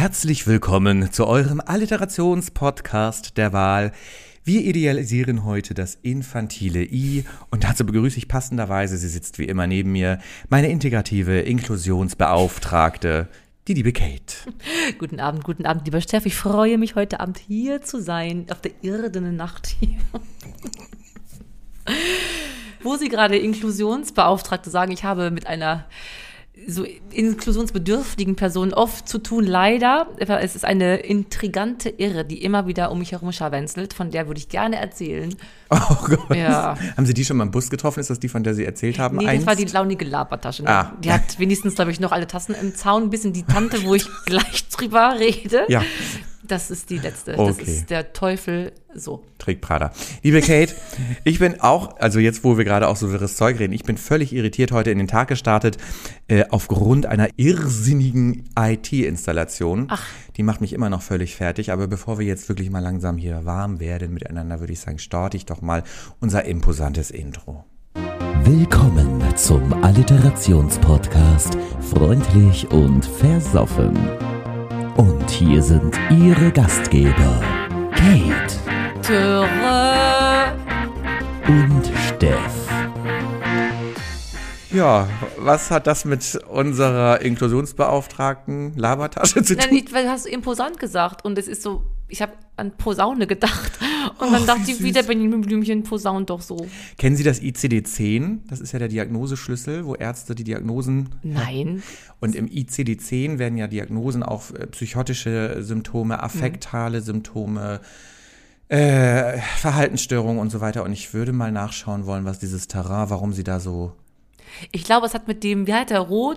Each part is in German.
Herzlich willkommen zu eurem Alliterationspodcast der Wahl. Wir idealisieren heute das infantile I und dazu begrüße ich passenderweise, sie sitzt wie immer neben mir, meine integrative Inklusionsbeauftragte, die liebe Kate. Guten Abend, guten Abend, lieber Steff. Ich freue mich heute Abend hier zu sein, auf der irdenen Nacht hier. Wo Sie gerade Inklusionsbeauftragte sagen, ich habe mit einer so inklusionsbedürftigen Personen oft zu tun, leider. Es ist eine intrigante Irre, die immer wieder um mich herum scharwenzelt, von der würde ich gerne erzählen. Oh Gott. Ja. Haben Sie die schon mal im Bus getroffen? Ist das die, von der Sie erzählt haben? Nee, einst? das war die launige Labertasche. Ne? Ah. Die hat wenigstens, glaube ich, noch alle Tassen im Zaun, ein bisschen die Tante, wo ich gleich drüber rede. Ja. Das ist die letzte. Das Okay. ist der Teufel so. Trägt Prada. Liebe Kate, ich bin auch, also jetzt, wo wir gerade auch so wirres Zeug reden, ich bin völlig irritiert heute in den Tag gestartet, äh, aufgrund einer irrsinnigen IT-Installation. Ach. Die macht mich immer noch völlig fertig, aber bevor wir jetzt wirklich mal langsam hier warm werden miteinander, würde ich sagen, starte ich doch mal unser imposantes Intro. Willkommen zum Alliterationspodcast Freundlich und Versoffen. Und hier sind Ihre Gastgeber Kate Töre. und Steff. Ja, was hat das mit unserer Inklusionsbeauftragten Labertasche zu Nein, tun? nicht, weil du hast so imposant gesagt und es ist so, ich habe an Posaune gedacht und dann Och, dachte ich wieder Benjamin Blümchen posaunt doch so. Kennen Sie das ICD-10? Das ist ja der Diagnoseschlüssel, wo Ärzte die Diagnosen Nein. Und im ICD-10 werden ja Diagnosen auf äh, psychotische Symptome, affektale Symptome, äh, Verhaltensstörungen und so weiter. Und ich würde mal nachschauen wollen, was dieses Terrain, warum sie da so. Ich glaube, es hat mit dem, wie heißt der, Roh-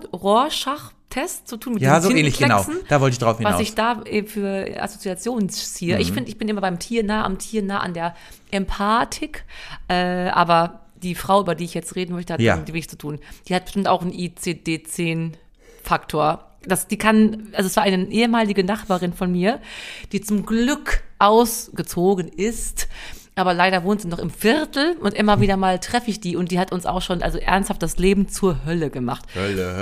Rorschach-Test zu tun, mit Ja, so ähnlich, genau. Da wollte ich drauf hinaus. Was ich da äh, für Assoziationen ziehe. Mhm. Ich finde, ich bin immer beim Tier nah, am Tier nah, an der Empathik, äh, aber die Frau, über die ich jetzt reden möchte, hat Ja. damit wenig zu tun. Die hat bestimmt auch einen ICD-10-Faktor. Das, die kann, also es war eine ehemalige Nachbarin von mir, die zum Glück ausgezogen ist. Aber leider wohnt sie noch im Viertel und immer wieder mal treffe ich die und die hat uns auch schon also ernsthaft das Leben zur Hölle gemacht. Hölle,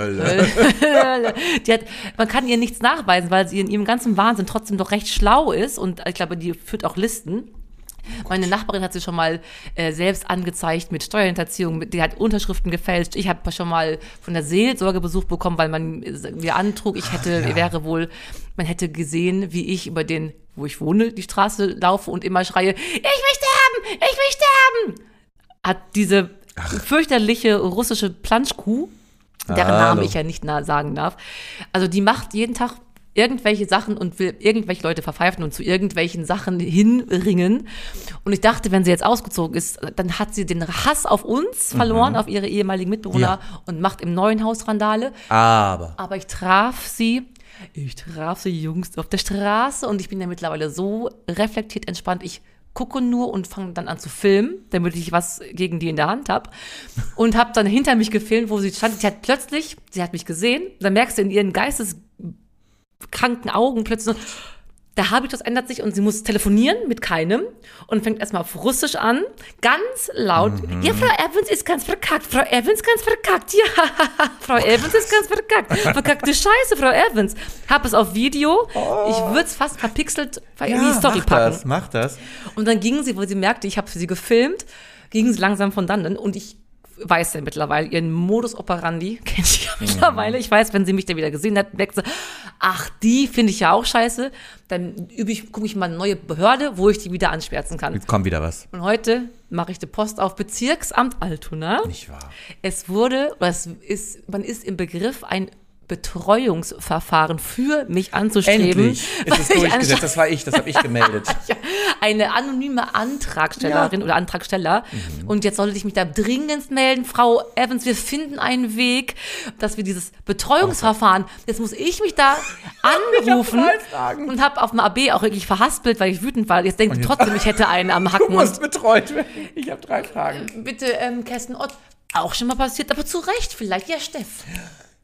Hölle. die hat, man kann ihr nichts nachweisen, weil sie in ihrem ganzen Wahnsinn trotzdem doch recht schlau ist und ich glaube, die führt auch Listen. Meine Nachbarin hat sie schon mal äh, selbst angezeigt mit Steuerhinterziehung, die hat Unterschriften gefälscht. Ich habe schon mal von der Seelsorge Besuch bekommen, weil man äh, mir antrug, ich hätte, wäre wohl, man hätte gesehen, wie ich über den, wo ich wohne, die Straße laufe und immer schreie, ich will sterben, ich will sterben. Hat diese fürchterliche russische Planschkuh, deren Hallo. Namen ich ja nicht sagen darf. Also die macht jeden Tag irgendwelche Sachen und will irgendwelche Leute verpfeifen und zu irgendwelchen Sachen hinringen. Und ich dachte, wenn sie jetzt ausgezogen ist, dann hat sie den Hass auf uns verloren, auf ihre ehemaligen Mitbewohner Ja. und macht im neuen Haus Randale. Aber. Aber ich traf sie, ich traf sie Jungs auf der Straße und ich bin ja mittlerweile so reflektiert entspannt. Ich gucke nur und fange dann an zu filmen, damit ich was gegen die in der Hand habe. Und habe dann hinter mich gefilmt, wo sie stand. Sie hat plötzlich, sie hat mich gesehen, dann merkst du in ihren geisteskranken Augen plötzlich so, der Habitus ändert sich und sie muss telefonieren mit keinem und fängt erstmal auf Russisch an, ganz laut. Ja, Frau Evans ist ganz verkackt. Frau Evans ganz verkackt. Ja, Frau Evans ist ganz verkackt. Verkackte Scheiße, Frau Evans. Hab es auf Video. Ich würde es fast verpixelt in die Story mach packen. das, mach das. Und dann ging sie, wo sie merkte, ich habe für sie gefilmt, ging sie langsam von dannen und ich weiß ja mittlerweile, ihren Modus operandi kennt sie ja mittlerweile. Ich weiß, wenn sie mich dann wieder gesehen hat, merkt sie, ach, die finde ich ja auch scheiße. Dann übe ich, gucke ich mal eine neue Behörde, wo ich die wieder anschwärzen kann. Jetzt kommt wieder was. Und heute mache ich die Post auf Bezirksamt Altona. Nicht wahr? Es wurde, oder es ist, man ist im Begriff, ein Betreuungsverfahren für mich anzustreben. Endlich ist es durchgesetzt. Das war ich, das habe ich gemeldet. ja, eine anonyme Antragstellerin oder Antragsteller. Mhm. Und jetzt sollte ich mich da dringendst melden, Frau Evans, wir finden einen Weg, dass wir dieses Betreuungsverfahren, jetzt muss ich mich da anrufen und habe auf dem AB auch wirklich verhaspelt, weil ich wütend war. Jetzt denkt trotzdem, ich hätte einen am Du Hacken. musst Und betreut werden. Ich habe drei Fragen. bitte, ähm, Kerstin Ott, auch schon mal passiert, aber zu Recht vielleicht. Ja, Steff.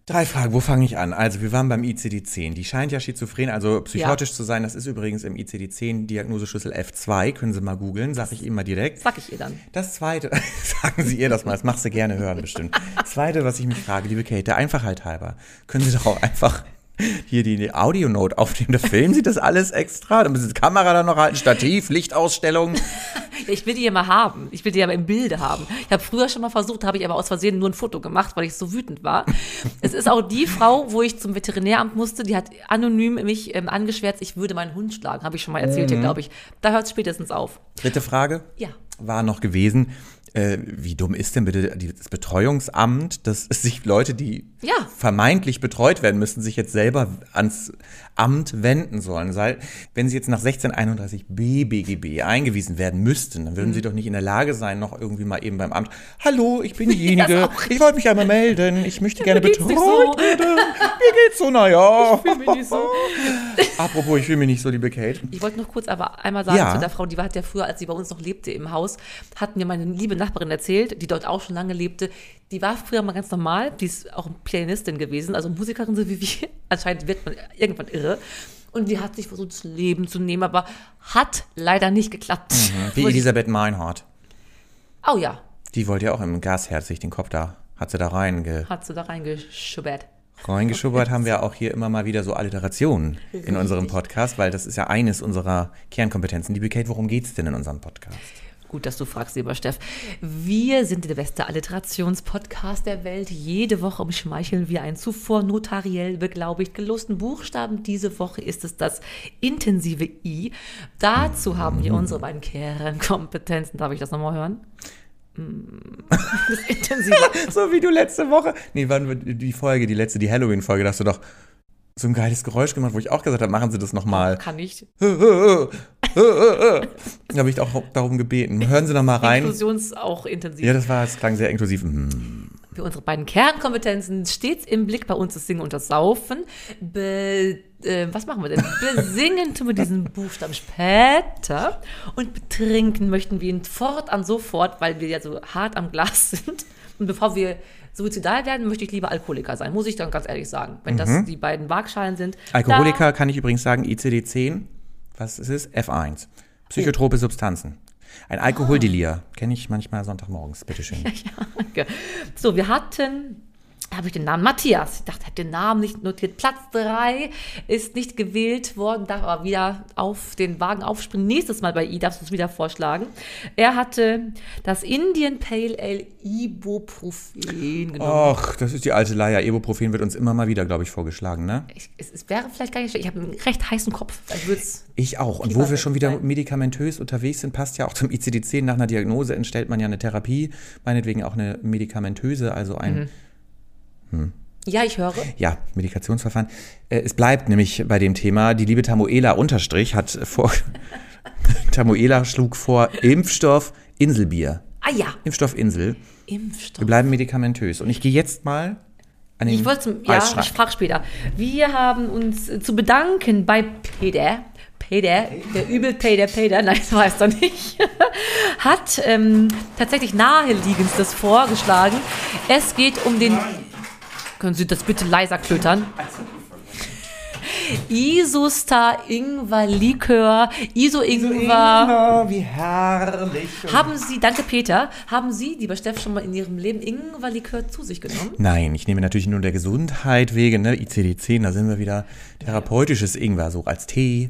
Drei Fragen, wo fange ich an? Also, wir waren beim ICD-10. Die scheint ja schizophren, also psychotisch zu sein. Das ist übrigens im ICD-10 Diagnoseschlüssel F2. Können Sie mal googeln, sage ich Ihnen mal direkt. Sag ich ihr dann. Das zweite, sagen Sie ihr das mal, das machst du gerne hören bestimmt. Das zweite, was ich mich frage, liebe Kate, der Einfachheit halber, können Sie doch auch einfach hier die Audionote aufnehmen. Der Film sieht das alles extra. Da müssen die Kamera dann noch halten, Stativ, Lichtausstellung. Ich will die ja mal haben. Ich will die ja mal im Bilde haben. Ich habe früher schon mal versucht, habe ich aber aus Versehen nur ein Foto gemacht, weil ich so wütend war. es ist auch die Frau, wo ich zum Veterinäramt musste, die hat anonym mich ähm, angeschwärzt, ich würde meinen Hund schlagen. Habe ich schon mal erzählt hier, glaube ich. Da hört es spätestens auf. Dritte Frage Ja. war noch gewesen. Äh, wie dumm ist denn bitte das Betreuungsamt, dass sich Leute, die Ja. vermeintlich betreut werden müssen, sich jetzt selber ans Amt wenden sollen? Sei, wenn sie jetzt nach 1631b BGB eingewiesen werden müssten, dann Mhm. würden sie doch nicht in der Lage sein, noch irgendwie mal eben beim Amt, hallo, ich bin diejenige, ich wollte mich einmal melden, ich möchte gerne betreut so. werden. Mir geht's so, naja. Ich fühle mich nicht so. Apropos, ich fühle mich nicht so, liebe Kate. Ich wollte noch kurz aber einmal sagen Ja. zu der Frau, die war hat ja früher, als sie bei uns noch lebte im Haus, hat mir meine liebe Nachbarin erzählt, die dort auch schon lange lebte. Die war früher mal ganz normal, die ist auch Pianistin gewesen, also Musikerin so wie wir. Anscheinend wird man irgendwann irre. Und die hat sich versucht, das Leben zu nehmen, aber hat leider nicht geklappt. Wie Wollte ich- Elisabeth Meinhardt. Oh ja, Die wollte ja auch im Gasherd sich den Kopf da, hat sie da reinge hat sie da reingeschubbert. reingeschubbert, haben wir auch hier immer mal wieder so Alliterationen in unserem Podcast, weil das ist ja eines unserer Kernkompetenzen. Liebe Kate, worum geht's denn in unserem Podcast? Gut, dass du fragst, lieber Steff. Wir sind der beste Alliterationspodcast der Welt. Jede Woche umschmeicheln wir einen zuvor notariell beglaubigt gelosten Buchstaben. Diese Woche ist es das intensive I. Dazu haben wir unsere beiden Kernkompetenzen. Darf ich das nochmal hören? Mm, Das intensive. So wie du letzte Woche, nee, wann die Folge, die letzte, die Halloween-Folge, da hast du doch so ein geiles Geräusch gemacht, wo ich auch gesagt habe, machen Sie das nochmal. Kann ich. Da habe ich auch darum gebeten. Hören Sie noch mal rein. Inklusions auch intensiv. Ja, das war, es klang sehr inklusiv. Hm. für unsere beiden Kernkompetenzen stets im Blick bei uns das Singen und das Saufen. Be, äh, was machen wir denn? Besingen tun wir diesen Buchstaben später und betrinken möchten wir ihn fortan sofort, weil wir ja so hart am Glas sind. Und bevor wir suizidal werden, möchte ich lieber Alkoholiker sein, muss ich dann ganz ehrlich sagen. Wenn das die beiden Waagschalen sind. Alkoholiker kann ich übrigens sagen, ICD-10, was ist es? F1. Psychotrope Substanzen. Ein Alkoholdelir. Kenne ich manchmal Sonntagmorgens. Bitteschön. Danke. So, wir hatten, habe ich den Namen Matthias. Ich dachte, ich habe den Namen nicht notiert. Platz 3 ist nicht gewählt worden, darf aber wieder auf den Wagen aufspringen. Nächstes Mal bei I darfst du es wieder vorschlagen. Er hatte das Indian Pale Ale Ibuprofen genommen. Och, das ist die alte Leier. Ibuprofen wird uns immer mal wieder, glaube ich, vorgeschlagen, ne? Ich, es, es wäre vielleicht gar nicht schlecht. Ich habe einen recht heißen Kopf. Ich es Ich auch. Und wo wir schon wieder sein. medikamentös unterwegs sind, passt ja auch zum ICD-10. Nach einer Diagnose entstellt man ja eine Therapie, meinetwegen auch eine medikamentöse, also ein Ja, ich höre. ja, Medikationsverfahren. Äh, es bleibt nämlich bei dem Thema, die liebe Tamuela Unterstrich hat vor, Tamuela schlug vor Impfstoff Inselbier. Ah ja, Impfstoff Insel. Impfstoff. Wir bleiben medikamentös. Und ich gehe jetzt mal an den Ich wollte zum, ja, ich frage später. Wir haben uns zu bedanken bei Peter. Peter, der übel Peter Peter, nein, das weiß er nicht, hat ähm, tatsächlich naheliegendstes vorgeschlagen. Es geht um den. Können Sie das bitte leiser klötern? Isustar Ingwer Likör, Iso Ingwer. wie herrlich. Haben Sie, danke Peter, haben Sie, lieber Steff, schon mal in Ihrem Leben Ingwer Likör zu sich genommen? Nein, ich nehme natürlich nur der Gesundheit wegen, ne? ICD-10, da sind wir wieder therapeutisches Ingwer, so als Tee.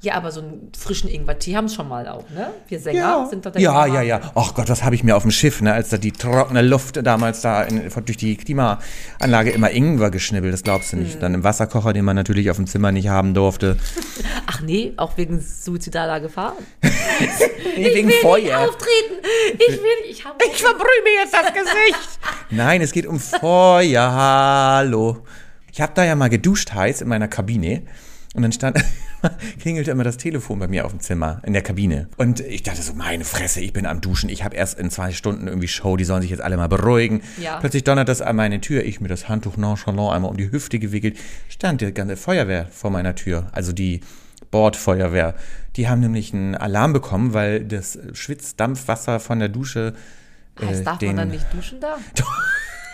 Ja, aber so einen frischen Ingwertee haben es schon mal auch, ne? Wir Sänger sind doch der ja, Ingwer- ja, ja. Ach Gott, was habe ich mir auf dem Schiff, ne, als da die trockene Luft damals da in, durch die Klimaanlage immer Ingwer geschnibbelt, das glaubst du nicht. Hm. Dann im Wasserkocher, den man natürlich auf dem Zimmer nicht haben durfte. Ach nee, auch wegen suizidaler Gefahr. Nee, wegen ich will nicht Feuer. auftreten. Ich will nicht. Ich, hab, Ich verbrühe mir jetzt das Gesicht. Nein, es geht um Feuer. Hallo. Ich habe da ja mal geduscht heiß in meiner Kabine. Und dann stand, klingelte immer das Telefon bei mir auf dem Zimmer, in der Kabine. Und ich dachte so, meine Fresse, ich bin am Duschen. Ich habe erst in zwei Stunden irgendwie Show, die sollen sich jetzt alle mal beruhigen. Ja. Plötzlich donnert das an meine Tür. Ich mir das Handtuch nonchalant einmal um die Hüfte gewickelt. Stand die ganze Feuerwehr vor meiner Tür. Also die Bordfeuerwehr. Die haben nämlich einen Alarm bekommen, weil das Schwitzdampfwasser von der Dusche heißt, äh, darf den- man dann nicht duschen da?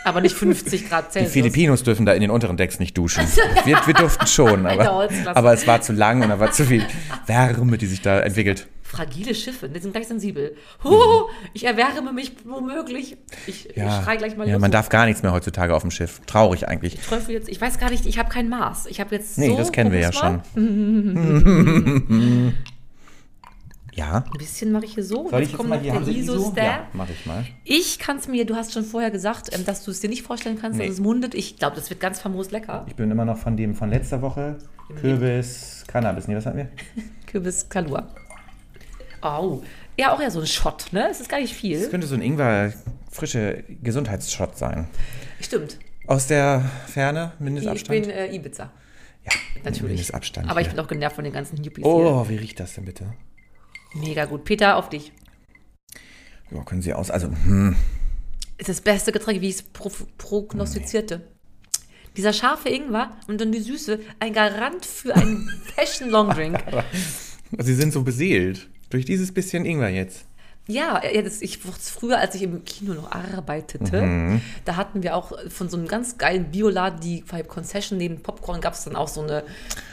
Aber nicht 50 Grad Die Celsius. Filipinos dürfen da in den unteren Decks nicht duschen. Wir, wir durften schon, aber, aber es war zu lang und da war zu viel Wärme, die sich da entwickelt. Fragile Schiffe, die sind gleich sensibel. Huh, ich erwärme mich womöglich. Ich, ich schrei gleich mal ja, los. man darf gar nichts mehr heutzutage auf dem Schiff. Traurig eigentlich. Teufel jetzt, ich weiß gar nicht, ich habe kein Maß. Ich habe jetzt Nee, so, das kennen wir ja mal. schon. ja. Ein bisschen mache ich hier so. Soll ich jetzt mal haben Sie ISO? ISO-Star. Ja, mach ich mal. Ich kann es mir, du hast schon vorher gesagt, ähm, dass du es dir nicht vorstellen kannst, Nee. dass es mundet. Ich glaube, das wird ganz famos lecker. Ich bin immer noch von dem von letzter Woche. Kürbis, Cannabis. Nee, was hatten wir? Kürbis Kalua. Au. Ja, auch ja so ein Shot, ne? Es ist gar nicht Das viel. könnte so ein Ingwer frische Gesundheitsshot sein. Stimmt. Aus der Ferne, Ich Mindestabstand. bin äh, Ibiza. ja, Natürlich. Mindestabstand. Aber ich hier. bin auch genervt von den ganzen Hippies Oh, wie riecht das denn bitte? Mega gut. Peter, auf dich. Ja, können Sie aus. Also, hm. Ist das beste Getränk, wie ich es pro prognostizierte. Dieser scharfe Ingwer und dann die Süße, ein Garant für einen Fashion Long Drink. Sie sind so beseelt. Durch dieses bisschen Ingwer jetzt. Ja, das, ich früher, als ich im Kino noch arbeitete, da hatten wir auch von so einem ganz geilen Bioladen, die bei Concession neben Popcorn gab es dann auch so eine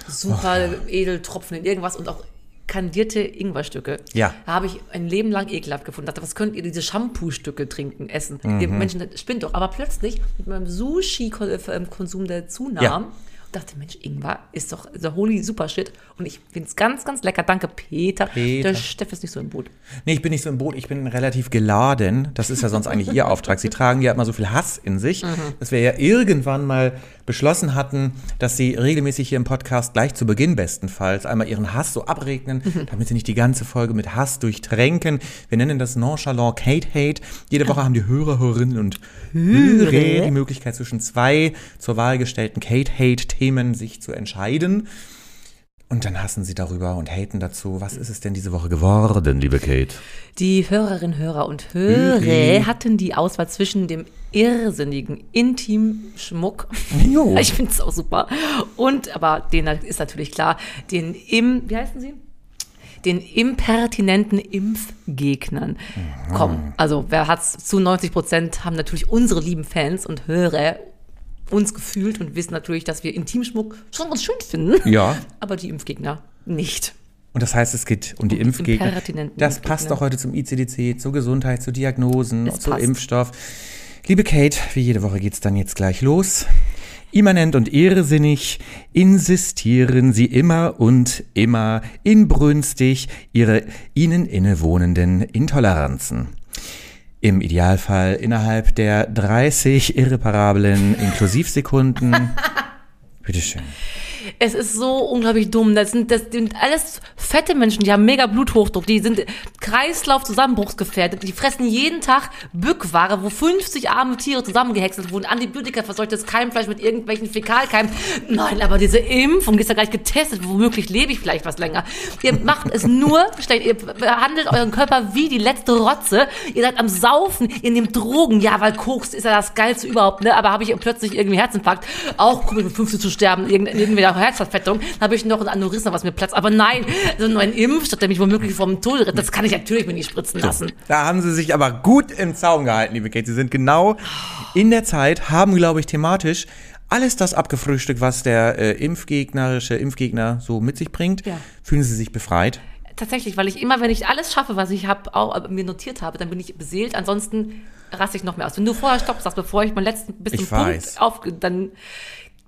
super Edeltropfen in irgendwas und auch kandierte Ingwerstücke. Ja. Da habe ich ein Leben lang ekelhaft gefunden. Dachte, was könnt ihr diese Shampoo-Stücke trinken, essen? Die Menschen, das spinnt doch. Aber plötzlich mit meinem Sushi-Konsum, der zunahm, Ja. dachte, Mensch, Ingwer ist doch der holy super shit. Und ich finde es ganz, ganz lecker. Danke, Peter. Peter. Der Steff ist nicht so im Boot. Nee, ich bin nicht so im Boot, ich bin relativ geladen. Das ist ja sonst eigentlich Ihr Auftrag. Sie tragen ja immer so viel Hass in sich, dass wir ja irgendwann mal beschlossen hatten, dass Sie regelmäßig hier im Podcast gleich zu Beginn bestenfalls einmal Ihren Hass so abregnen, damit Sie nicht die ganze Folge mit Hass durchtränken. Wir nennen das nonchalant Kate Hate. Jede Woche haben die Hörer, Hörerinnen und Hörer die Möglichkeit zwischen zwei zur Wahl gestellten Kate Hate Themen sich zu entscheiden. Und dann hassen sie darüber und haten dazu. Was ist es denn diese Woche geworden, liebe Kate? Die Hörerinnen, Hörer und Hörer Hörer. hatten die Auswahl zwischen dem irrsinnigen Intimschmuck. Jo. Ich finde es auch super. Und, aber den ist natürlich klar, den im, wie heißen sie? Den impertinenten Impfgegnern. Komm, also wer hat's zu 90 Prozent haben natürlich unsere lieben Fans und Hörer uns gefühlt und wissen natürlich, dass wir Intimschmuck schon ganz schön finden. Ja. Aber die Impfgegner nicht. Und das heißt, es geht um die Impfgegner. Das Impfgegner. passt auch heute zum ICDC, zur Gesundheit, zu Diagnosen, Es zu passt. Impfstoff. Liebe Kate, wie jede Woche geht's dann jetzt gleich los. Immanent und irrsinnig insistieren sie immer und immer inbrünstig ihre ihnen innewohnenden Intoleranzen. Im Idealfall innerhalb der 30 irreparablen Inklusivsekunden. Bitteschön. Es ist so unglaublich dumm. Das sind, das sind alles fette Menschen, die haben mega Bluthochdruck, die sind Kreislaufzusammenbruchsgefährdet, die fressen jeden Tag Bückware, wo 50 arme Tiere zusammengehäckselt wurden, Antibiotika verseuchtes Keimfleisch mit irgendwelchen Fäkalkeimen. Nein, aber diese Impfung, die ist ja gleich getestet, womöglich lebe ich vielleicht was länger. Ihr macht es nur schlecht, ihr behandelt euren Körper wie die letzte Rotze, ihr seid am Saufen, ihr nehmt Drogen, ja, weil Koks ist ja das Geilste überhaupt, ne, aber habe ich plötzlich irgendwie Herzinfarkt, auch ich mit 50 zu sterben, irgend- irgendwer Herzverfettung, dann habe ich noch ein Aneurysma, was mir platzt. Aber nein, so nur ein Impfstoff, der mich womöglich vom Tod rettet, das kann ich natürlich mir nicht spritzen lassen. Da haben sie sich aber gut im Zaum gehalten, liebe Kate. Sie sind genau in der Zeit, haben, glaube ich, thematisch alles das abgefrühstückt, was der äh, impfgegnerische Impfgegner so mit sich bringt. Ja. Fühlen Sie sich befreit? Tatsächlich, weil ich immer, wenn ich alles schaffe, was ich hab, auch äh, mir notiert habe, dann bin ich beseelt. Ansonsten raste ich noch mehr aus. Wenn du vorher Stopp sagst, bevor ich meinen letzten bis zum Punkt auf, dann,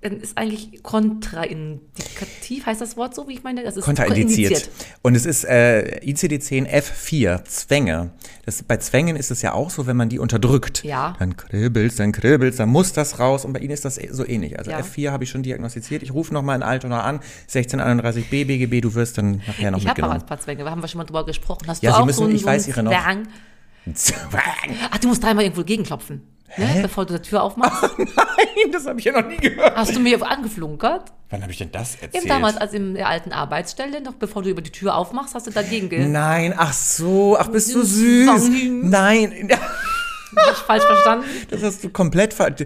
dann ist eigentlich kontraindikativ, heißt das Wort so, wie ich meine? Das ist Kontraindiziert. Und es ist äh, ICD-10 F4, Zwänge. Das, bei Zwängen ist es ja auch so, wenn man die unterdrückt. Ja. Dann kribbelst, dann kribbelst, dann muss das raus. Und bei Ihnen ist das so ähnlich. Also Ja. F4 habe ich schon diagnostiziert. Ich rufe nochmal in Altona an. 1631b BGB, du wirst dann nachher noch Ich habe aber mitgenommen. ein paar Zwänge, wir haben wir schon mal drüber gesprochen. Hast Ja, du Sie auch müssen- so einen, ich so weiß Ihre noch. Zwang? Ach, du musst dreimal irgendwo gegenklopfen, ne? bevor du die Tür aufmachst. Nein, das habe ich ja noch nie gehört. Hast du mir angeflunkert? Wann habe ich denn das erzählt? Eben damals, als in der alten Arbeitsstelle, noch bevor du über die Tür aufmachst, hast du dagegen ge Nein, ach so, ach bist du Süß. süß. Nein. Nein, Hab ich falsch verstanden. das hast du komplett falsch. Du,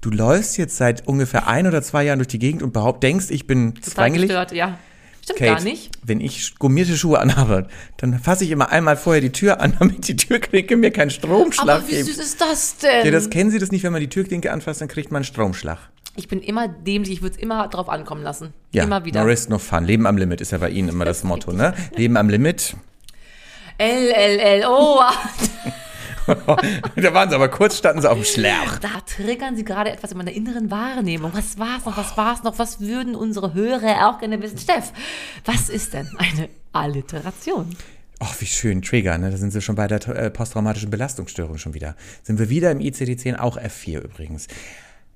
du läufst jetzt seit ungefähr ein oder zwei Jahren durch die Gegend und behaupt, denkst, ich bin Total zwängelig. gestört, ja. Stimmt Kate, gar nicht. wenn ich gummierte Schuhe anhabe, dann fasse ich immer einmal vorher die Tür an, damit die Türklinke mir keinen Stromschlag Aber wie gibt. süß ist das denn? Ja, das kennen Sie das nicht, wenn man die Türklinke anfasst, dann kriegt man einen Stromschlag. ich bin immer dämlich, ich würde es immer drauf ankommen lassen. Ja, immer wieder. no risk, no fun. Leben am Limit ist ja bei Ihnen immer das Motto, ne? Leben am Limit. L, L, L, oh. da waren sie aber kurz, standen sie auf dem Schlerch. Da triggern sie gerade etwas in meiner inneren Wahrnehmung. Was war's noch? Was war's noch? Was würden unsere Hörer auch gerne wissen? Steff, was ist denn eine Alliteration? Oh, wie schön, Trigger, ne? Da sind sie schon bei der äh, posttraumatischen Belastungsstörung schon wieder. Sind wir wieder im ICD-10, auch F4 übrigens.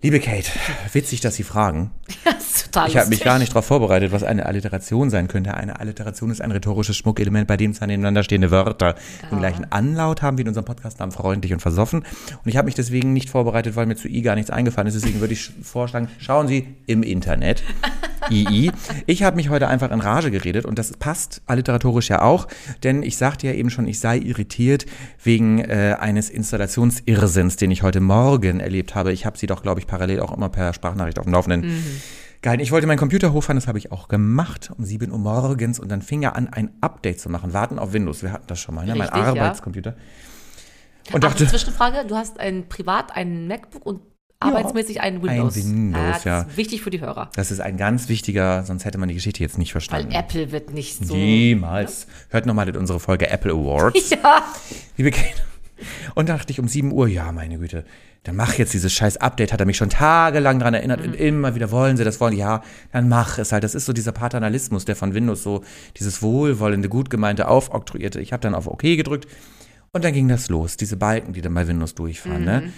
Liebe Kate, witzig, dass Sie fragen. Ja, ist total Ich habe mich gar nicht darauf vorbereitet, was eine Alliteration sein könnte. Eine Alliteration ist ein rhetorisches Schmuckelement, bei dem zwei nebeneinander stehende Wörter den gleichen Anlaut haben wie in unserem Podcast-Namen freundlich und versoffen. Und ich habe mich deswegen nicht vorbereitet, weil mir zu I gar nichts eingefallen ist. Deswegen würde ich vorschlagen, schauen Sie im Internet. II. Ich habe mich heute einfach in Rage geredet und das passt alliteratorisch ja auch, denn ich sagte ja eben schon, ich sei irritiert wegen äh, eines Installationsirrsinns, den ich heute Morgen erlebt habe. Ich habe sie doch, glaube ich, parallel auch immer per Sprachnachricht auf dem Laufenden gehalten. Ich wollte meinen Computer hochfahren, das habe ich auch gemacht um 7 Uhr morgens und dann fing er an, ein Update zu machen. Warten auf Windows, wir hatten das schon mal, ne? mein Richtig, ja. Arbeitscomputer. Und Ach, dachte, Zwischenfrage, du hast ein privat einen MacBook und arbeitsmäßig einen Windows. Windows, Ah, das ja. ist wichtig für die Hörer. das ist ein ganz wichtiger, sonst hätte man die Geschichte jetzt nicht Weil verstanden. Apple wird nicht so. Niemals. Hört nochmal unsere Folge Apple Awards. Ja. Liebe Kate. Und da dachte ich um 7 Uhr, ja, meine Güte, dann mach jetzt dieses scheiß Update, hat er mich schon tagelang daran erinnert und immer wieder wollen sie das wollen, ja, dann mach es halt. Das ist so dieser Paternalismus, der von Windows so dieses wohlwollende, gut gemeinte aufoktroyierte. Ich habe dann auf OK gedrückt und dann ging das los, diese Balken, die dann bei Windows durchfahren, ne?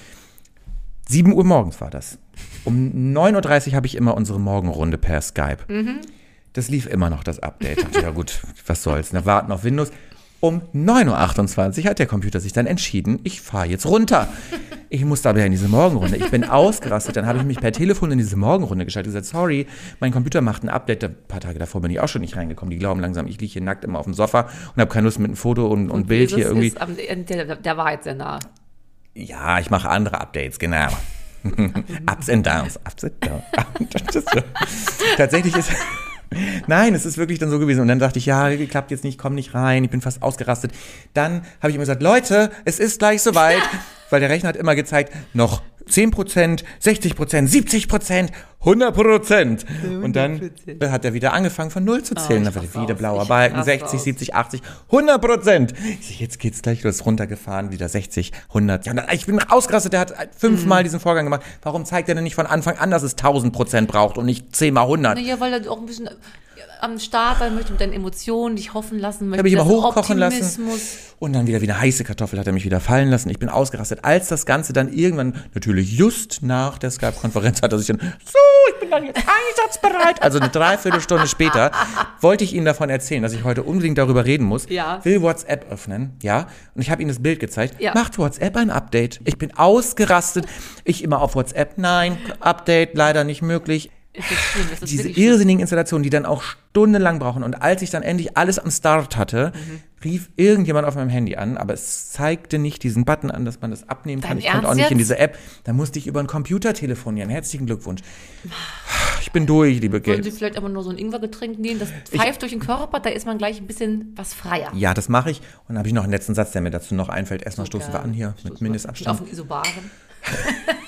7 Uhr morgens war das. Um 9.30 Uhr habe ich immer unsere Morgenrunde per Skype. Das lief immer noch, das Update. Ja gut, was soll's, ne? warten auf Windows. Um 9.28 Uhr hat der Computer sich dann entschieden, ich fahre jetzt runter. Ich musste aber ja in diese Morgenrunde. Ich bin ausgerastet. Dann habe ich mich per Telefon in diese Morgenrunde geschaltet und gesagt, sorry, mein Computer macht ein Update. Ein paar Tage davor bin ich auch schon nicht reingekommen. Die glauben langsam, ich liege hier nackt immer auf dem Sofa und habe keine Lust mit einem Foto und, und, Bild Jesus hier irgendwie. Ist am, der, der Wahrheit sehr nah. Ja, ich mache andere Updates, genau. Ups and Downs, Ups and Downs. Tatsächlich ist. Nein, es ist wirklich dann so gewesen. Und dann dachte ich, ja, klappt jetzt nicht, komm nicht rein. Ich bin fast ausgerastet. Dann habe ich immer gesagt, Leute, es ist gleich soweit. Weil der Rechner hat immer gezeigt, noch 10%, 60%, 70%, 100%. Und dann hat er wieder angefangen von 0 zu zählen. dann war wieder blauer Ich Balken, raste 60, aus. 70, 80, 100%. Ich so, jetzt geht's gleich los, runtergefahren, wieder 60, 100. Ja, und dann, ich bin ausgerastet, der hat fünfmal Mhm. diesen Vorgang gemacht. Warum zeigt er denn nicht von Anfang an, dass es 1000% braucht und nicht 10 mal 100? Naja, weil er auch ein bisschen am Start sein möchte mit deinen Emotionen, dich hoffen lassen möchte. Habe ich immer hochkochen lassen. Und dann wieder wie eine heiße Kartoffel hat er mich wieder fallen lassen. Ich bin ausgerastet. Als das Ganze dann irgendwann, natürlich just nach der Skype-Konferenz, hat er sich dann, so, ich bin dann jetzt einsatzbereit. Also eine Dreiviertelstunde später wollte ich Ihnen davon erzählen, dass ich heute unbedingt darüber reden muss. Ja. Will WhatsApp öffnen, ja. Und ich habe Ihnen das Bild gezeigt. Ja. Macht WhatsApp ein Update. Ich bin ausgerastet. Ich immer auf WhatsApp, nein, Update leider nicht möglich. Diese irrsinnigen Installationen, die dann auch stundenlang brauchen. Und als ich dann endlich alles am Start hatte, Mhm. rief irgendjemand auf meinem Handy an, aber es zeigte nicht diesen Button an, dass man das abnehmen kann. Dein ich konnte auch Ernst nicht in jetzt? diese App. Da musste ich über einen Computer telefonieren. Herzlichen Glückwunsch. Ich bin durch, liebe Wollen Geld. Sie vielleicht aber nur so ein Ingwergetränk nehmen? Das pfeift durch den Körper, da ist man gleich ein bisschen was freier. Ja, das mache ich. Und dann habe ich noch einen letzten Satz, der mir dazu noch einfällt. Erstmal stoßen wir Geil. an hier Stoßen mit wir Mindestabstand. Auf den Isobaren.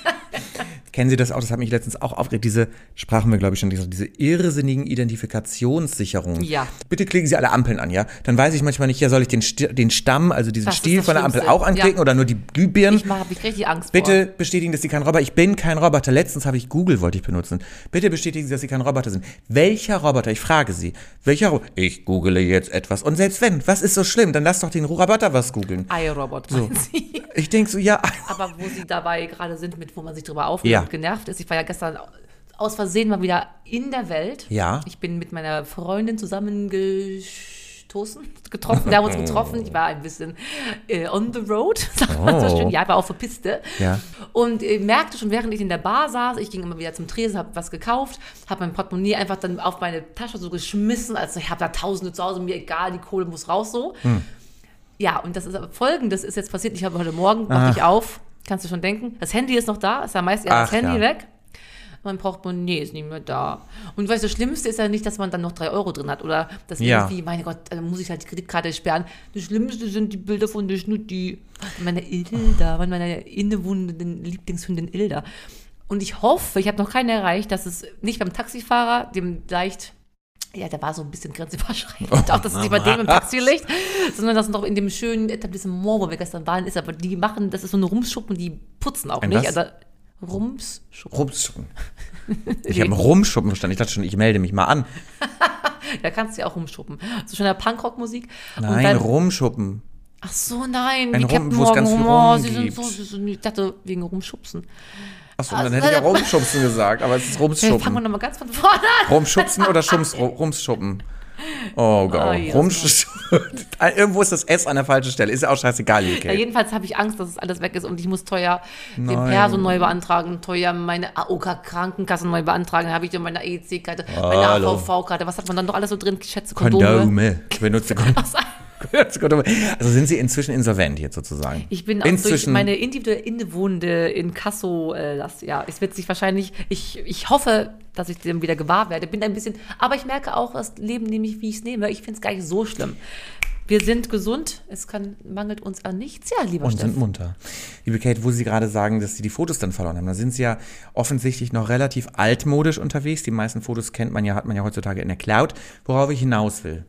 Kennen Sie das auch? Das hat mich letztens auch aufgeregt. Diese, sprachen wir, glaube ich, schon, diese, diese irrsinnigen Identifikationssicherungen. Ja. Bitte klicken Sie alle Ampeln an, ja? Dann weiß ich manchmal nicht, ja, soll ich den, Sti- den Stamm, also diesen Das Stiel von der Ampel auch anklicken Ja. oder nur die Glühbirnen? Ich mache, habe ich richtig Angst Bitte bestätigen, dass Sie kein Roboter Ich bin kein Roboter. Letztens habe ich Google, wollte ich benutzen. Bitte bestätigen Sie, dass Sie kein Roboter sind. Welcher Roboter? Ich frage Sie. Welcher Roboter? Ich google jetzt etwas. Und selbst wenn, was ist so schlimm? Dann lass doch den Roboter was googeln. vor. iRobot, meinen Sie. Ich denke so, ja, Aber wo Sie dabei gerade sind, mit wo man sich drüber aufregt Ja. Und genervt ist. Ich war ja gestern aus Versehen mal wieder in der Welt. Ja. Ich bin mit meiner Freundin zusammengestoßen, getroffen. Wir haben uns getroffen. Ich war ein bisschen äh, on the road, sagt man so Oh. schön. Ja, ich war auf der Piste. Ja. Und äh, merkte schon, während ich in der Bar saß, ich ging immer wieder zum Tresen, habe was gekauft, habe mein Portemonnaie einfach dann auf meine Tasche so geschmissen. Also ich habe da Tausende zu Hause, mir egal, die Kohle muss raus so. Hm. Ja, und das ist aber folgendes ist jetzt passiert. Ich habe heute Morgen, mache ich auf, kannst du schon denken, das Handy ist noch da, ist ja meist eher das Ach, Handy ja. weg. Mein Portemonnaie ist nicht mehr da. Und weißt du, das Schlimmste ist ja nicht, dass man dann noch drei Euro drin hat oder dass Ja. irgendwie, meine Gott, dann muss ich halt die Kreditkarte sperren. Das Schlimmste sind die Bilder von der Schnutti, meine Ilda, von meiner innewohnenden Lieblingshündin Ilda. Und ich hoffe, ich habe noch keinen erreicht, dass es nicht beim Taxifahrer, dem leicht Ja, der war so ein bisschen grenzüberschreitend. Auch, dass es nicht bei dem im Taxi liegt, sondern das noch in dem schönen Etablissement, wo wir gestern waren, ist. Aber die machen, das ist so eine Rumschuppen, die putzen auch Ein nicht. was? Also, Rumsschuppen. Rumschuppen. Ich habe Rumschuppen verstanden. Ich dachte schon, ich melde mich mal an. Da kannst du ja auch rumschuppen. So schöner Punkrock-Musik. Nein, dann- Rumschuppen. Ach so, nein. Ein wie Rum, Captain wo es ganz viel Morgan. Oh, sie sind so, sie sind, ich dachte, wegen Rumschubsen. Achso, dann Also, hätte ich ja Rumschubsen gesagt, aber es ist Hey, fangen wir Rumschuppen. nochmal ganz von vorne an. Rumschubsen oder Schums, Rumsschuppen? Oh Gott. Oh. Rumschuppen. Irgendwo ist das S an der falschen Stelle. Ist ja auch scheißegal, Ja, okay. jedenfalls habe ich Angst, dass es alles weg ist und ich muss teuer den Nein. Perso neu beantragen, teuer meine AOK-Krankenkasse neu beantragen, dann habe ich dann meine EEC-Karte, meine AVV-Karte, was hat man dann noch alles so drin? Ich schätze Kondome. Kondome. Ich benutze Kondome. Also sind Sie inzwischen insolvent jetzt sozusagen? Ich bin auch durch inzwischen. meine individuell innewohnende Inkasso, äh, das, ja, es wird sich wahrscheinlich, ich, ich hoffe, dass ich dem wieder gewahr werde, bin ein bisschen, aber ich merke auch, das Leben nehme ich, wie ich es nehme, ich finde es gar nicht so schlimm. Wir sind gesund, es kann, mangelt uns an nichts, ja, lieber und Steff. sind munter. Liebe Kate, wo Sie gerade sagen, dass Sie die Fotos dann verloren haben, da sind Sie ja offensichtlich noch relativ altmodisch unterwegs. Die meisten Fotos kennt man ja, hat man ja heutzutage in der Cloud. Worauf ich hinaus will.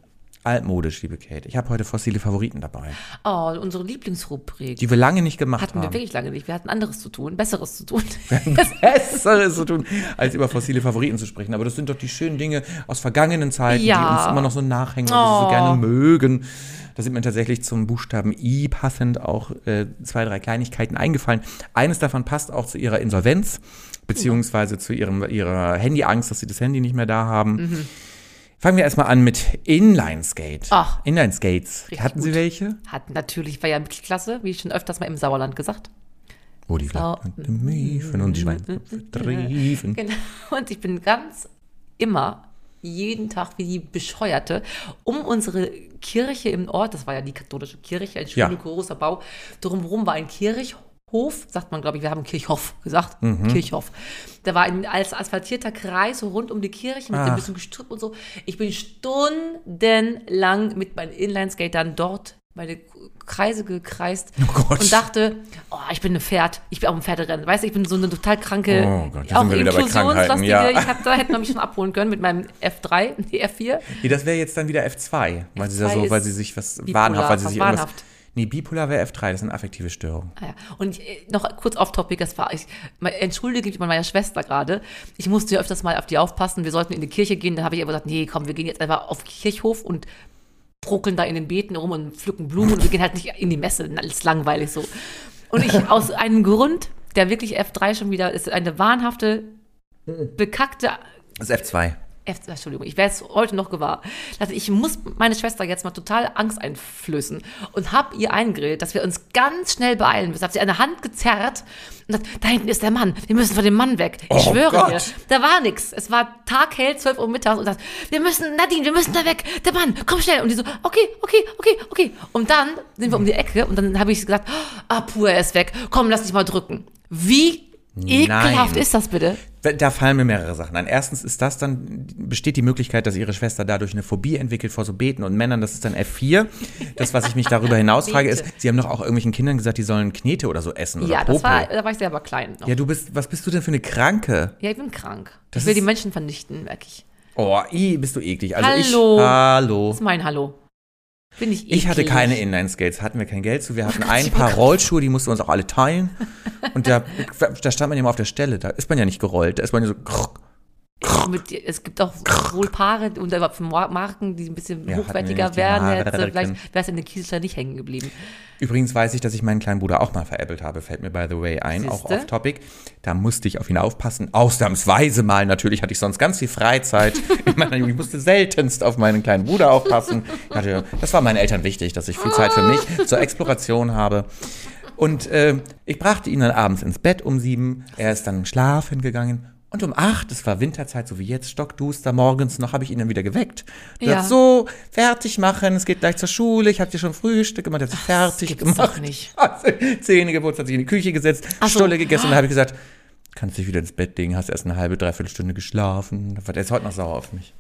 Altmodisch, liebe Kate. Ich habe heute fossile Favoriten dabei, Oh, unsere Lieblingsrubrik. die wir lange nicht gemacht Hatten wir haben. wirklich lange nicht. Wir hatten anderes zu tun, Besseres zu tun. Besseres zu tun, als über fossile Favoriten zu sprechen. Aber das sind doch die schönen Dinge aus vergangenen Zeiten, Ja. die uns immer noch so nachhängen und die wir so Oh. gerne mögen. Da sind mir tatsächlich zum Buchstaben I passend auch äh, zwei, drei Kleinigkeiten eingefallen. Eines davon passt auch zu ihrer Insolvenz, beziehungsweise zu ihrem, ihrer Handyangst, dass sie das Handy nicht mehr da haben. Mhm. Fangen wir erstmal an mit Inline-Skate. Ach. Inline-Skates. Hatten Sie gut. welche? Hatten natürlich, war ja Mittelklasse, wie schon öfters mal im Sauerland gesagt. Wo die So. Miefen und die Schweine vertriefen. Genau. Und ich bin ganz immer, jeden Tag wie die Bescheuerte, um unsere Kirche im Ort, das war ja die katholische Kirche, ein schöner Ja. großer Bau, drumherum war ein Kirchhof, sagt man, glaube ich, wir haben Kirchhof gesagt, Mhm. Kirchhof. Da war ein als asphaltierter Kreis so rund um die Kirche mit Ach. ein bisschen Gestrüpp und so. Ich bin stundenlang mit meinen Inlineskatern dort meine Kreise gekreist Oh und dachte, oh, ich bin ein Pferd, ich bin auch ein Pferderennen. Weißt du, ich bin so eine total kranke, Oh Gott, da auch inklusionslastige. ja. Ich hab, da hätten wir mich schon abholen können mit meinem F3, nee, F4. Nee, das wäre jetzt dann wieder F2, weil sie da F2 so, weil sie sich was wahnhaft, weil sie sich wahnhaft. Nee, bipolar wäre F3, das sind affektive Störungen. Ah ja. Und äh, noch kurz off-topic, das war, ich entschuldige mich bei meiner Schwester gerade. Ich musste ja öfters mal auf die aufpassen. Wir sollten in die Kirche gehen. Da habe ich aber gesagt, nee, komm, wir gehen jetzt einfach auf Kirchhof und bruckeln da in den Beeten rum und pflücken Blumen und wir gehen halt nicht in die Messe. Alles langweilig so. Und ich aus einem Grund, der wirklich F3 schon wieder ist, eine wahnhafte, bekackte Das ist F2. F Entschuldigung, ich wäre es heute noch gewahr. Also ich muss meine Schwester jetzt mal total Angst einflößen und habe ihr eingeredet, dass wir uns ganz schnell beeilen müssen. Hab sie eine Hand gezerrt und gesagt, da hinten ist der Mann, wir müssen von dem Mann weg. Ich Oh schwöre Gott. dir, da war nichts. Es war taghell, 12 Uhr mittags und sagt, wir müssen, Nadine, wir müssen da weg, der Mann, komm schnell. Und die so, okay, okay, okay, okay. Und dann sind wir um die Ecke und dann habe ich gesagt, ah, puh, er ist weg, komm, lass dich mal drücken. Wie ekelhaft Nein. ist das bitte? Da fallen mir mehrere Sachen an. Erstens ist das dann, besteht die Möglichkeit, dass ihre Schwester dadurch eine Phobie entwickelt vor so Beten und Männern. Das ist dann F4. Das, was ich mich darüber hinaus frage, ist, sie haben doch auch irgendwelchen Kindern gesagt, die sollen Knete oder so essen oder Ja, das war, da war ich selber klein. Noch. ja, du bist, was bist du denn für eine Kranke? Ja, ich bin krank. Das ich will die Menschen vernichten, merke ich. Oh, i, bist du eklig. Also Hallo. ich, hallo. Das ist mein Hallo. Bin ich Ich hatte keine Inline-Skates, hatten wir kein Geld zu. Wir hatten Gott, ein paar Rollschuhe, die mussten wir uns auch alle teilen. Und da, da stand man ja mal auf der Stelle. Da ist man ja nicht gerollt. Da ist man ja so. Mit, es gibt auch wohl Paare und Marken, die ein bisschen Ja, hochwertiger werden. Jetzt, äh, vielleicht wäre es in der Kieselstein nicht hängen geblieben. Übrigens weiß ich, dass ich meinen kleinen Bruder auch mal veräppelt habe. Fällt mir by the way ein, auch Siehste? off topic. Da musste ich auf ihn aufpassen. Ausnahmsweise mal. Natürlich hatte ich sonst ganz viel Freizeit. Ich meine, ich musste seltenst auf meinen kleinen Bruder aufpassen. Hatte, das war meinen Eltern wichtig, dass ich viel Zeit für mich zur Exploration habe. Und äh, ich brachte ihn dann abends ins Bett um sieben. Er ist dann schlafen gegangen. Und um acht, es war Winterzeit, so wie jetzt, stockduster, morgens noch, habe ich ihn dann wieder geweckt. Du Ja. so, fertig machen, es geht gleich zur Schule, ich habe dir schon Frühstück gemacht, hat sich fertig gemacht. doch nicht. Hat Zähne geputzt, hat sich in die Küche gesetzt, Ach so. Stulle gegessen und dann habe ich gesagt, kannst dich wieder ins Bett legen, hast erst eine halbe, dreiviertel Stunde geschlafen. Der ist heute noch sauer auf mich.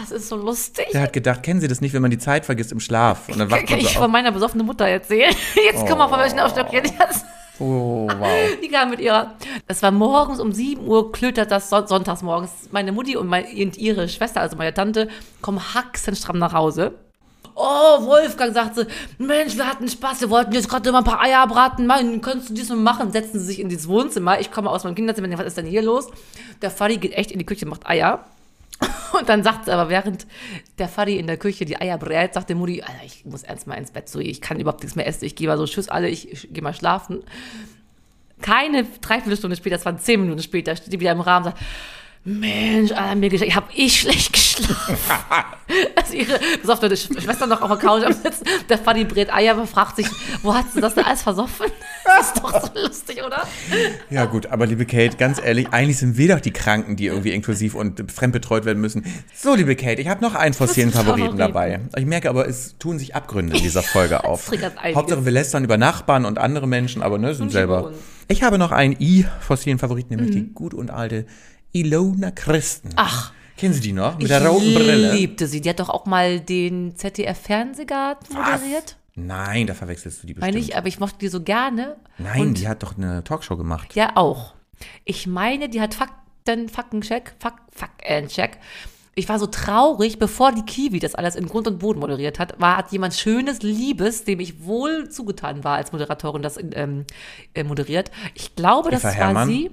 Das ist so lustig. Der hat gedacht, kennen Sie das nicht, wenn man die Zeit vergisst im Schlaf? Und dann wacht Kann man ich so von auf. meiner besoffenen Mutter erzählen? Jetzt komm mal von welchen Aufstock jetzt. Oh, wow. Die kam mit ihrer, das war morgens um 7 Uhr, klötert das son sonntags morgens. Meine Mutti und, mein, und ihre Schwester, also meine Tante, kommen haxenstramm nach Hause. Oh, Wolfgang, sagt sie, Mensch, wir hatten Spaß, wir wollten jetzt gerade mal ein paar Eier braten, Mann, könntest du diesmal machen? Setzen sie sich in dieses Wohnzimmer, ich komme aus meinem Kinderzimmer, was ist denn hier los? Der Fadi geht echt in die Küche, macht Eier. Und dann sagt sie aber, während der Fadi in der Küche die Eier brät, sagt der Mutti, Alter, ich muss ernst mal ins Bett, so, ich kann überhaupt nichts mehr essen, ich gehe mal so, tschüss alle, ich, ich gehe mal schlafen. Keine Dreiviertelstunde später, das waren zehn Minuten später, steht die wieder im Rahmen und sagt, Mensch, Alter, mir geschlafen, hab ich schlecht geschlafen. also ihre besoffene Schwester noch auf der Couch am Sitzen, der Fanny brät Eier, aber fragt sich, wo hast du das denn alles versoffen? Das ist doch so lustig, oder? Ja, gut, aber liebe Kate, ganz ehrlich, eigentlich sind wir doch die Kranken, die irgendwie inklusiv und fremdbetreut werden müssen. So, liebe Kate, ich habe noch einen fossilen Favoriten Favorit. dabei. Ich merke aber, es tun sich Abgründe in dieser Folge auf. Hauptsache, wir lästern über Nachbarn und andere Menschen, aber ne, sind selber. Ich habe noch einen I-fossilen Favoriten, nämlich die gut und alte Ilona Christen. Ach. Kennen Sie die noch? Mit Ich der roten Brille. liebte sie. Die hat doch auch mal den ZDF-Fernsehgarten moderiert. Nein, da verwechselst du die bestimmt. Meine ich, aber ich mochte die so gerne. Nein, Und die hat doch eine Talkshow gemacht. Ja, auch. Ich meine, die hat Fakten, Faktencheck, Fak, Faktencheck. Ich war so traurig, bevor die Kiwi das alles in Grund und Boden moderiert hat, war, hat jemand Schönes, Liebes, dem ich wohl zugetan war als Moderatorin, das ähm, äh, moderiert. Ich glaube, das Eva war Herrmann? sie.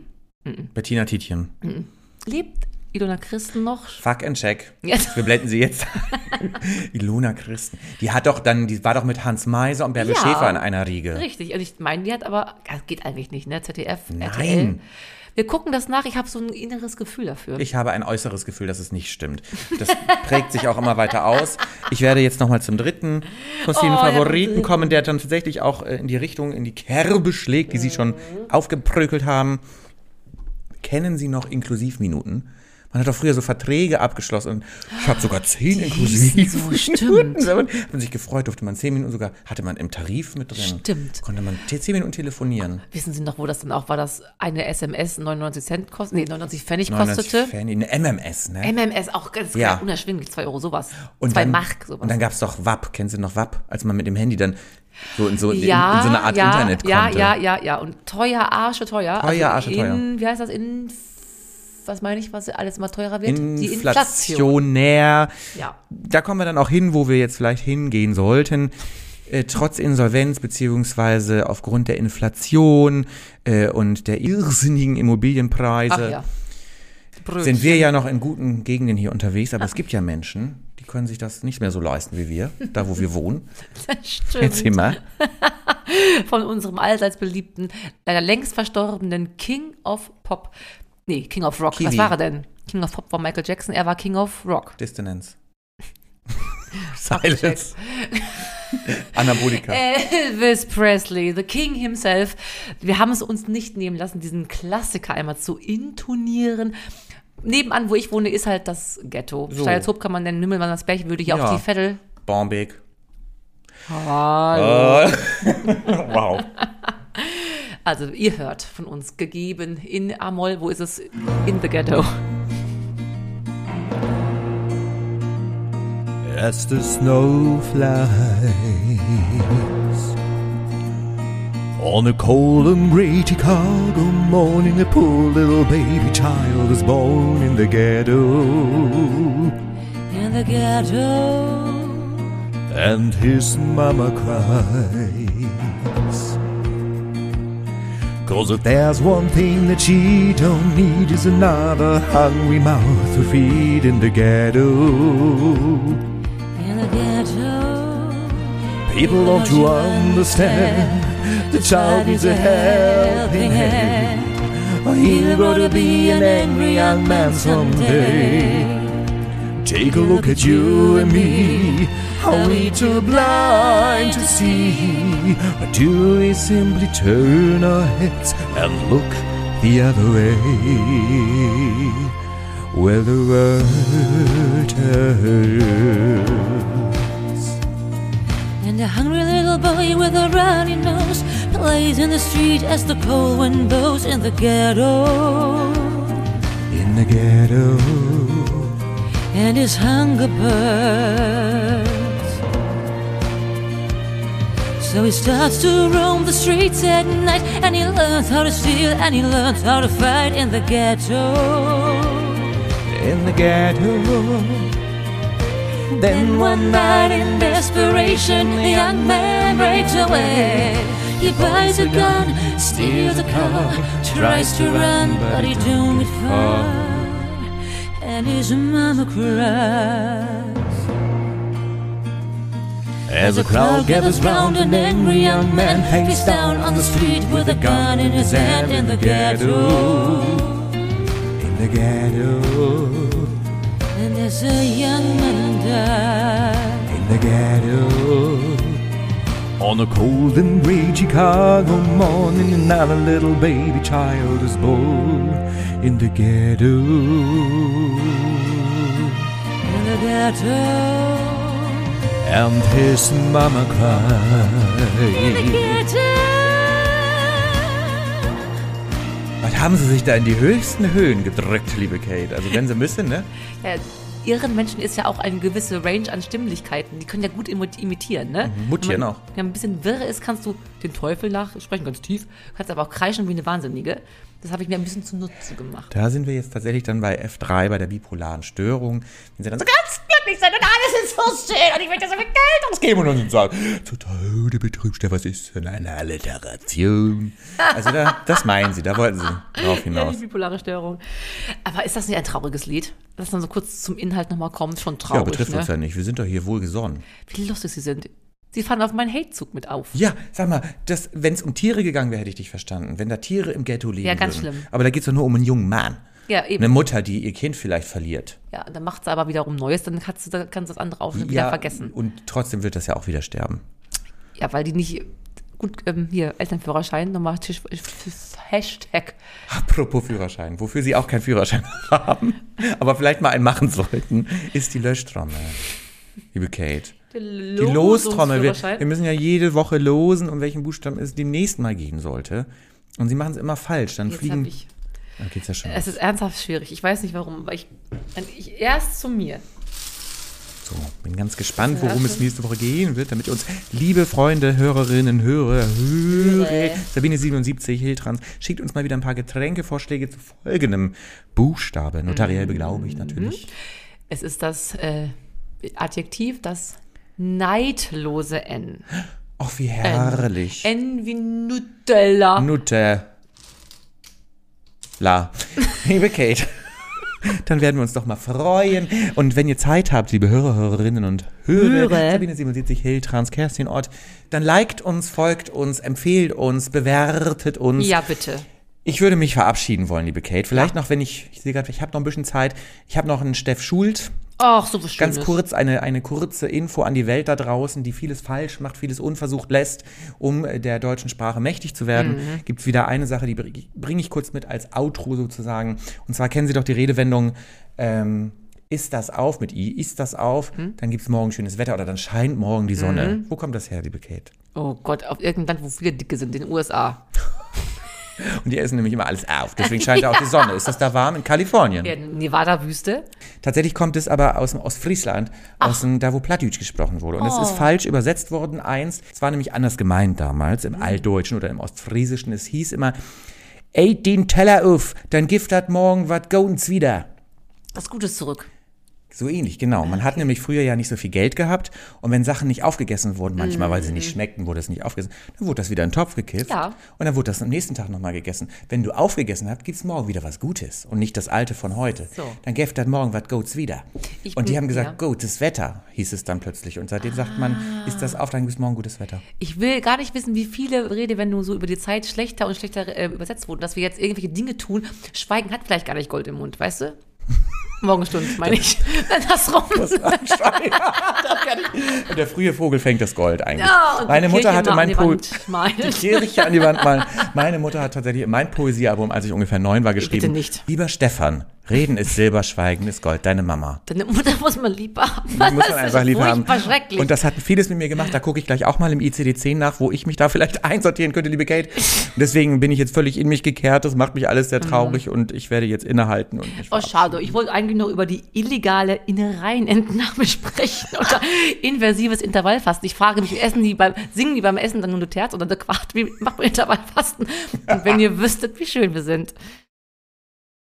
Bettina Tietjen. Lebt Ilona Christen noch? Fuck and check. Yes. Wir blenden sie jetzt. Ilona Christen. Die hat doch dann, die war doch mit Hans Meiser und Bärbel Ja. Schäfer in einer Riege. Richtig. Und ich meine, die hat aber, das geht eigentlich nicht, ne? ZDF, Nein. RTL. Wir gucken das nach, ich habe so ein inneres Gefühl dafür. Ich habe ein äußeres Gefühl, dass es nicht stimmt. Das prägt sich auch immer weiter aus. Ich werde jetzt nochmal zum dritten fossilen Oh, Favoriten kommen, der dann tatsächlich auch äh, in die Richtung, in die Kerbe schlägt, die Sie schon aufgeprökelt haben. Kennen Sie noch Inklusivminuten? Man hat doch früher so Verträge abgeschlossen und ich habe sogar zehn inklusiv. so, stimmt. Da hat man sich gefreut, durfte man zehn Minuten sogar, hatte man im Tarif mit drin. Stimmt. Konnte man zehn Minuten telefonieren. Wissen Sie noch, wo das dann auch war, dass eine SMS 99 Cent kostet, nee, 99 Pfennig 99 kostete? Pfennig, eine MMS, ne? MMS auch ganz Ja. unerschwinglich, 2 Euro sowas. Und 2 dann, Mark sowas. Und dann gab es doch WAP. Kennen Sie noch WAP? Als man mit dem Handy dann so in so, in, ja, in so eine Art ja, Internet ja, konnte. Ja, ja, ja. Und teuer, arsche teuer. Teuer, arsche teuer. in, Wie heißt das? In, was meine ich, was alles immer teurer wird? Die Inflation. Inflationär. Ja. Da kommen wir dann auch hin, wo wir jetzt vielleicht hingehen sollten. Äh, trotz Insolvenz beziehungsweise aufgrund der Inflation äh, und der irrsinnigen Immobilienpreise Ach ja. Sind wir ja noch in guten Gegenden hier unterwegs. Aber es gibt ja Menschen, die können sich das nicht mehr so leisten wie wir, da wo wir wohnen. Stimmt. Erzähl mal. Von unserem allseits beliebten, leider längst verstorbenen King of Pop. Nee, King of Rock. Was Kiwi. war er denn? King of Pop war Michael Jackson, er war King of Rock. Dissonance. Silence. Anabolika. Elvis Presley, the King himself. Wir haben es uns nicht nehmen lassen, diesen Klassiker einmal zu intonieren. Nebenan, wo ich wohne, ist halt das Ghetto. So. Steilshoop kann man nennen, Nümmelmannersberg würde hier Ja. auch die Vettel. Bombeck. Hallo. wow. Also, ihr hört von uns gegeben in Amol. Wo ist es? In the Ghetto. as the snow flies on a cold and gray Chicago morning. A poor little baby child is born in the ghetto, In the Ghetto. and his mama cries. Cause if there's one thing that she don't need is another hungry mouth to feed in the ghetto. In the Ghetto. People don't you understand? The child needs a helping hand. Or he'll grow to be an angry young man someday. Take a look at you and me. Are we too blind to see? Or do we simply turn our heads and look the other way? Where the world turns. And a hungry little boy with a runny nose plays in the street as the cold wind blows in the ghetto. in the ghetto. And his hunger burns. So he starts to roam the streets at night and he learns how to steal and he learns how to fight in the ghetto. In the ghetto. Then one night in desperation, the young man breaks away. He buys a gun, steals a car, tries to run, but he don't get far. And his mama cries. As a crowd gathers round an angry young man hangs down on the street with a gun in his hand in the ghetto. In the ghetto. And there's a young man died. In the ghetto. On a cold and gray Chicago morning, another little baby child is born in the ghetto. In the ghetto. And his mama cried. Was haben sie sich da in die höchsten Höhen gedrückt, liebe Kate? Also wenn sie müssen, ne? Ja, irren Menschen ist ja auch eine gewisse Range an Stimmlichkeiten. Die können ja gut imi- imitieren, ne? Mhm, mutieren auch. Wenn man ein bisschen wirr ist, kannst du den Teufel nachsprechen, ganz tief. Kannst aber auch kreischen wie eine Wahnsinnige. Das habe ich mir ein bisschen zunutze gemacht. Da sind wir jetzt tatsächlich dann bei F3, bei der bipolaren Störung. Wenn sie dann so ganz glücklich sind und alles ist so schön und ich möchte so viel Geld ausgeben und dann sagen, betrübst du, was ist denn eine Alliteration? Also da, das meinen sie, da wollten sie drauf Ja, hinaus. die bipolare Störung. Aber ist das nicht ein trauriges Lied? Lass dann so kurz zum Inhalt nochmal kommen. Schon Ja, traurig, betrifft ne? uns ja nicht, wir sind doch hier wohlgesonnen. Wie lustig sie sind. Sie fahren auf meinen Hate-Zug mit auf. Ja, sag mal, wenn es um Tiere gegangen wäre, hätte ich dich verstanden. Wenn da Tiere im Ghetto leben Ja, ganz würden. schlimm. Aber da geht es doch nur um einen jungen Mann. Ja, eben. Eine Mutter, die ihr Kind vielleicht verliert. Ja, dann macht sie aber wiederum Neues, dann kannst du, dann kannst du das andere auch wieder vergessen. Und trotzdem wird das ja auch wieder sterben. Ja, weil die nicht. Gut, ähm, hier, Elternführerschein, nochmal Tisch- Hashtag. Apropos Führerschein, wofür Sie auch keinen Führerschein haben, aber vielleicht mal einen machen sollten, ist die Löschtrommel. Liebe Kate. Die Die Lostrommel. Wir, wir müssen ja jede Woche losen, um welchen Buchstaben es demnächst mal gehen sollte. Und Sie machen es immer falsch. Dann Jetzt fliegen. ich, Da geht's ja schon. es ist ernsthaft schwierig. Ich weiß nicht warum, weil ich, ich erst zu mir. So, bin ganz gespannt, worum es nächste Woche gehen wird, damit uns liebe Freunde, Hörerinnen, Hörer, Hörer, Sabine77, Hiltrans, schickt uns mal wieder ein paar Getränkevorschläge zu folgendem Buchstabe. Notariell beglaubigt natürlich. Es ist das äh, Adjektiv, das neidlose N. Ach, wie herrlich. N wie Nutella. Nutte. La. Liebe Kate. Dann werden wir uns doch mal freuen. Und wenn ihr Zeit habt, liebe Hörer, Hörerinnen und Hörer. Sabine 77 Hiltrans, Kerstin Ort, dann liked uns, folgt uns, empfehlt uns, bewertet uns. Ja, bitte. Ich würde mich verabschieden wollen, liebe Kate. Vielleicht noch, wenn ich, ich sehe gerade, ich habe noch ein bisschen Zeit. Ich habe noch einen Steff Schult. Ach, so was Schönes. Ganz kurz eine, eine kurze Info an die Welt da draußen, die vieles falsch macht, vieles unversucht lässt, um äh, der deutschen Sprache mächtig zu werden. Mhm. Gibt es wieder eine Sache, die bringe ich, bring ich kurz mit als Outro sozusagen. Und zwar kennen Sie doch die Redewendung, ähm, ist das auf mit I, ist das auf, Hm? dann gibt es morgen schönes Wetter oder dann scheint morgen die Sonne. Wo kommt das her, liebe Kate? Oh Gott, auf irgendein Land, wo viele Dicke sind, in den USA. Und die essen nämlich immer alles auf. Deswegen scheint auch die Sonne. Ist das da warm? In Kalifornien. Ja, Nevada-Wüste. Tatsächlich kommt es aber aus dem Ostfriesland, aus dem, da wo Plattdeutsch gesprochen wurde. Und es Oh. ist falsch übersetzt worden einst. Es war nämlich anders gemeint damals, Mhm. im Altdeutschen oder im Ostfriesischen. Es hieß immer, ey, den Teller auf, dann gift hat morgen wat goens wieder. Was Gutes zurück. So ähnlich, genau. Man hat nämlich früher ja nicht so viel Geld gehabt und wenn Sachen nicht aufgegessen wurden, manchmal, weil sie nicht schmeckten, wurde es nicht aufgegessen, dann wurde das wieder in den Topf gekippt Mhm. Ja. und dann wurde das am nächsten Tag nochmal gegessen. Wenn du aufgegessen hast, gibt's morgen wieder was Gutes und nicht das Alte von heute. So. Dann gäft das morgen was Goats wieder. Ich und die haben gesagt, ja. gutes Wetter, hieß es dann plötzlich. Und seitdem sagt man, ist das auf, dann gibt's morgen gutes Wetter. Ich will gar nicht wissen, wie viele Redewendungen so über die Zeit schlechter und schlechter äh, übersetzt wurden, dass wir jetzt irgendwelche Dinge tun. Schweigen hat vielleicht gar nicht Gold im Mund, weißt du? Morgenstund, meine ich. Das rum. Und der frühe Vogel fängt das Gold eigentlich. Ja, Meine Mutter Kirche hatte mein an die Kirche an die Wand malen. Meine Mutter hat tatsächlich in mein Poesiealbum, als ich ungefähr neun war, geschrieben. Bitte nicht. Lieber Stefan, Reden ist Silber, Schweigen ist Gold. Deine Mama. Deine Mutter muss man lieb haben. Die muss Das man ist einfach lieb haben. schrecklich. Und das hat vieles mit mir gemacht. Da gucke ich gleich auch mal im ICD-10 nach, wo ich mich da vielleicht einsortieren könnte, liebe Kate. Und deswegen bin ich jetzt völlig in mich gekehrt. Das macht mich alles sehr traurig und ich werde jetzt innehalten und Mhm. Oh, schade. Ich wollte eigentlich noch über die illegale Innereienentnahme sprechen oder inversives Intervallfasten. Ich frage mich, essen die beim, singen die beim Essen dann nur eine Terz oder eine Quart? Wie macht man Intervallfasten? Und wenn ihr wüsstet, wie schön wir sind.